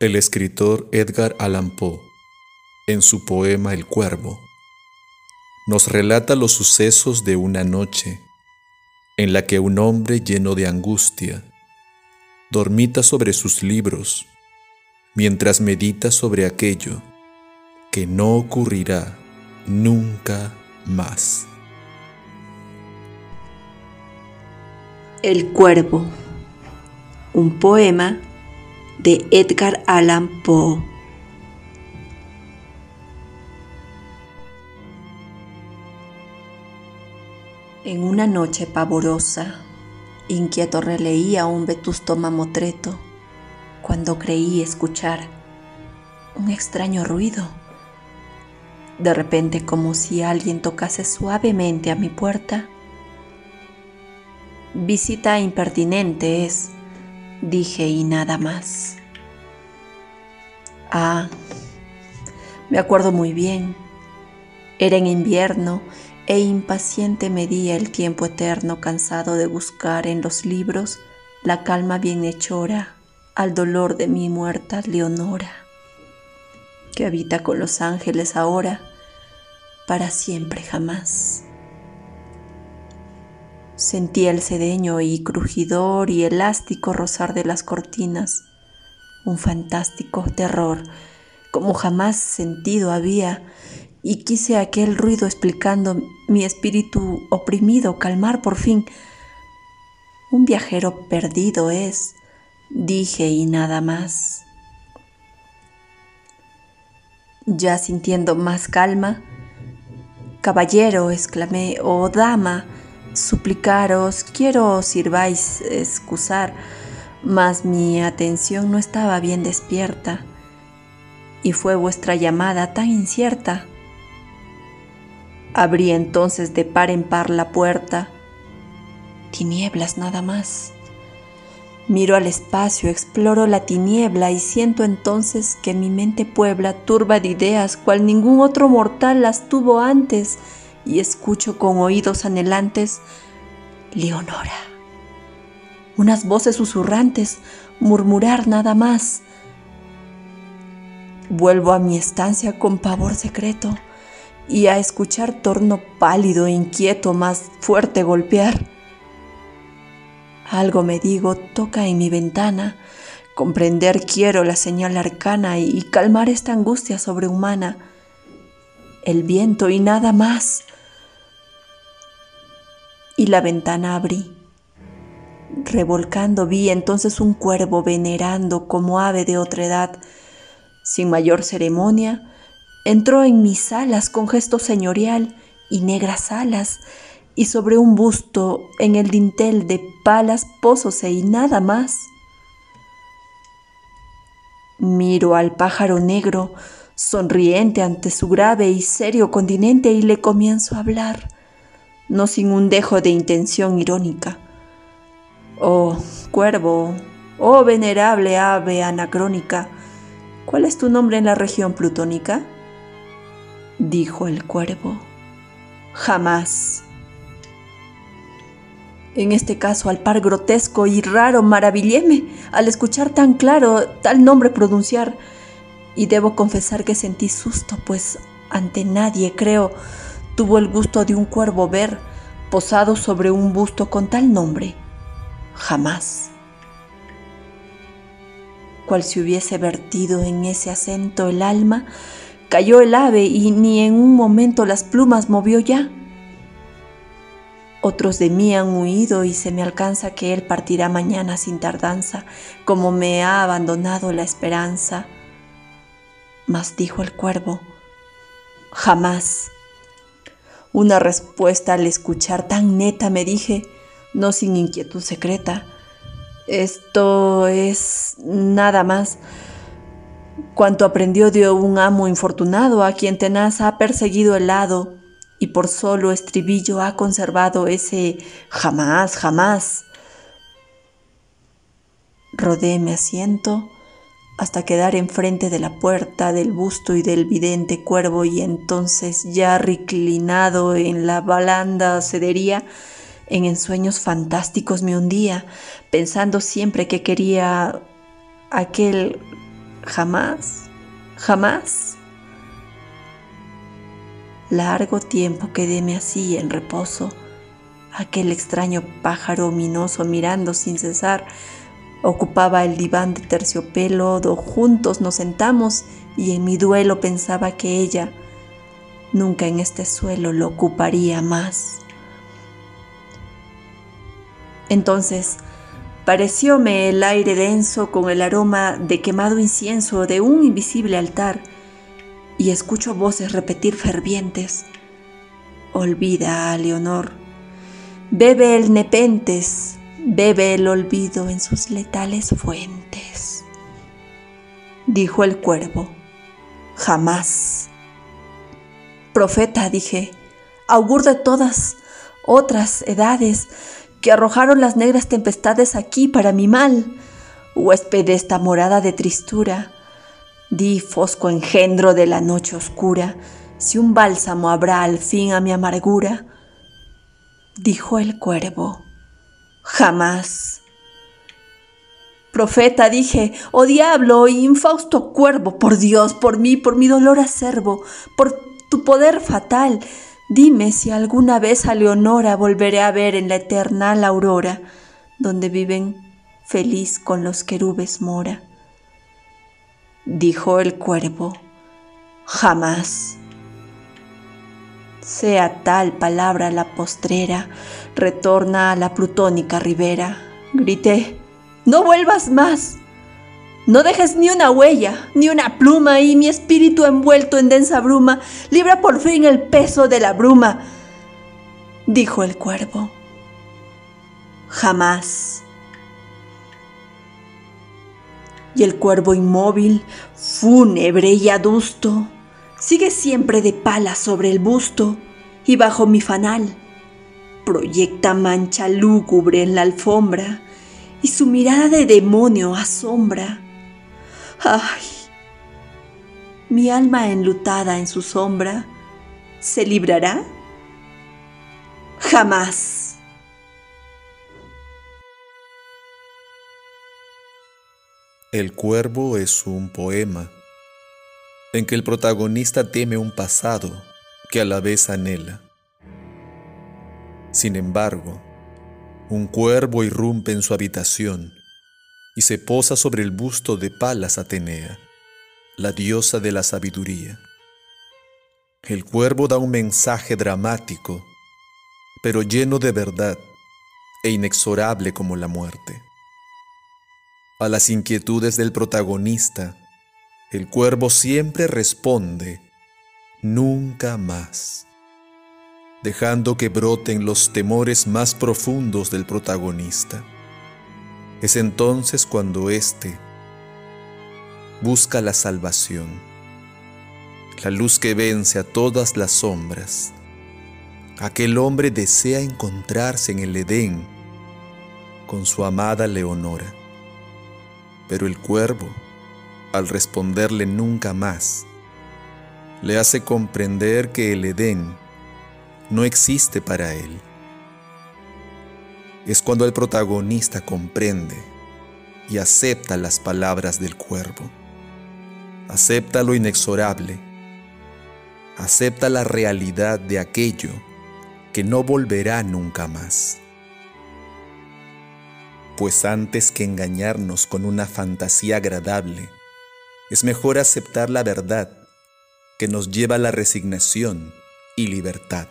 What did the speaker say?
El escritor Edgar Allan Poe, en su poema El Cuervo, nos relata los sucesos de una noche en la que un hombre lleno de angustia dormita sobre sus libros mientras medita sobre aquello que no ocurrirá nunca más. El Cuervo, un poema de Edgar Allan Poe. En una noche pavorosa, inquieto releía un vetusto mamotreto cuando creí escuchar un extraño ruido. De repente, como si alguien tocase suavemente a mi puerta, visita impertinente es dije y nada más. Ah, me acuerdo muy bien. Era en invierno e impaciente medía el tiempo eterno cansado de buscar en los libros la calma bienhechora al dolor de mi muerta Leonora, que habita con los ángeles ahora, para siempre jamás. Sentía el sedeño y crujidor y elástico rozar de las cortinas, un fantástico terror como jamás sentido había, y quise aquel ruido explicando mi espíritu oprimido calmar por fin. Un viajero perdido es, dije y nada más. Ya sintiendo más calma, caballero, exclamé, oh, dama, suplicaros, quiero sirváis excusar, mas mi atención no estaba bien despierta, y fue vuestra llamada tan incierta. Abrí entonces de par en par la puerta, tinieblas nada más. Miro al espacio, exploro la tiniebla y siento entonces que mi mente puebla turba de ideas cual ningún otro mortal las tuvo antes y escucho con oídos anhelantes, Leonora. Unas voces susurrantes, murmurar nada más. Vuelvo a mi estancia con pavor secreto y a escuchar torno pálido e inquieto más fuerte golpear. Algo me digo, toca en mi ventana, comprender quiero la señal arcana y calmar esta angustia sobrehumana. El viento y nada más y la ventana abrí. Revolcando vi entonces un cuervo venerando como ave de otra edad. Sin mayor ceremonia, entró en mis alas con gesto señorial y negras alas, y sobre un busto en el dintel de palas pósose y nada más. Miro al pájaro negro, sonriente ante su grave y serio continente, y le comienzo a hablar no sin un dejo de intención irónica. Oh, cuervo, oh venerable ave anacrónica, ¿cuál es tu nombre en la región plutónica? Dijo el cuervo. Jamás. En este caso, al par grotesco y raro, maravilléme al escuchar tan claro tal nombre pronunciar, y debo confesar que sentí susto, pues ante nadie, creo, tuvo el gusto de un cuervo ver posado sobre un busto con tal nombre. Jamás. Cual si hubiese vertido en ese acento el alma, cayó el ave y ni en un momento las plumas movió ya. Otros de mí han huido y se me alcanza que él partirá mañana sin tardanza, como me ha abandonado la esperanza. Mas dijo el cuervo, jamás una respuesta al escuchar tan neta me dije, no sin inquietud secreta. Esto es nada más cuanto aprendió de un amo infortunado a quien tenaz ha perseguido el lado y por solo estribillo ha conservado ese jamás, jamás. Rodé mi asiento hasta quedar enfrente de la puerta del busto y del vidente cuervo y entonces ya reclinado en la balanda cedería, en ensueños fantásticos me hundía, pensando siempre que quería aquel Jamás, jamás. Largo tiempo quedéme así en reposo, aquel extraño pájaro ominoso mirando sin cesar Ocupaba el diván de terciopelo, juntos nos sentamos y en mi duelo pensaba que ella nunca en este suelo lo ocuparía más. Entonces, parecióme el aire denso con el aroma de quemado incienso de un invisible altar, y escucho voces repetir fervientes. Olvida a Leonor, bebe el nepentes, bebe el olvido en sus letales fuentes. Dijo el cuervo, jamás. Profeta, dije, augur de todas otras edades que arrojaron las negras tempestades aquí para mi mal, huésped de esta morada de tristura, di fosco engendro de la noche oscura, si un bálsamo habrá al fin a mi amargura. Dijo el cuervo, Jamás. Profeta, dije, oh diablo, infausto cuervo, por Dios, por mí, por mi dolor acervo, por tu poder fatal, dime si alguna vez a Leonora volveré a ver en la eternal aurora, donde viven feliz con los querubes mora. Dijo el cuervo, jamás sea tal palabra la postrera, retorna a la plutónica ribera. Grité, no vuelvas más. No dejes ni una huella, ni una pluma, y mi espíritu envuelto en densa bruma libra por fin el peso de la bruma. Dijo el cuervo. Jamás. Y el cuervo inmóvil, fúnebre y adusto, sigue siempre de pala sobre el busto y bajo mi fanal proyecta mancha lúgubre en la alfombra y su mirada de demonio asombra. ¡Ay! Mi alma enlutada en su sombra, ¿se librará? Jamás. El cuervo es un poema en que el protagonista teme un pasado que a la vez anhela. Sin embargo, un cuervo irrumpe en su habitación y se posa sobre el busto de Palas Atenea, la diosa de la sabiduría. El cuervo da un mensaje dramático, pero lleno de verdad e inexorable como la muerte. A las inquietudes del protagonista, el cuervo siempre responde, nunca más, dejando que broten los temores más profundos del protagonista. Es entonces cuando éste busca la salvación, la luz que vence a todas las sombras. Aquel hombre desea encontrarse en el Edén con su amada Leonora, pero el cuervo al responderle nunca más, le hace comprender que el Edén no existe para él. Es cuando el protagonista comprende y acepta las palabras del cuervo. Acepta lo inexorable. Acepta la realidad de aquello que no volverá nunca más. Pues antes que engañarnos con una fantasía agradable, es mejor aceptar la verdad que nos lleva a la resignación y libertad.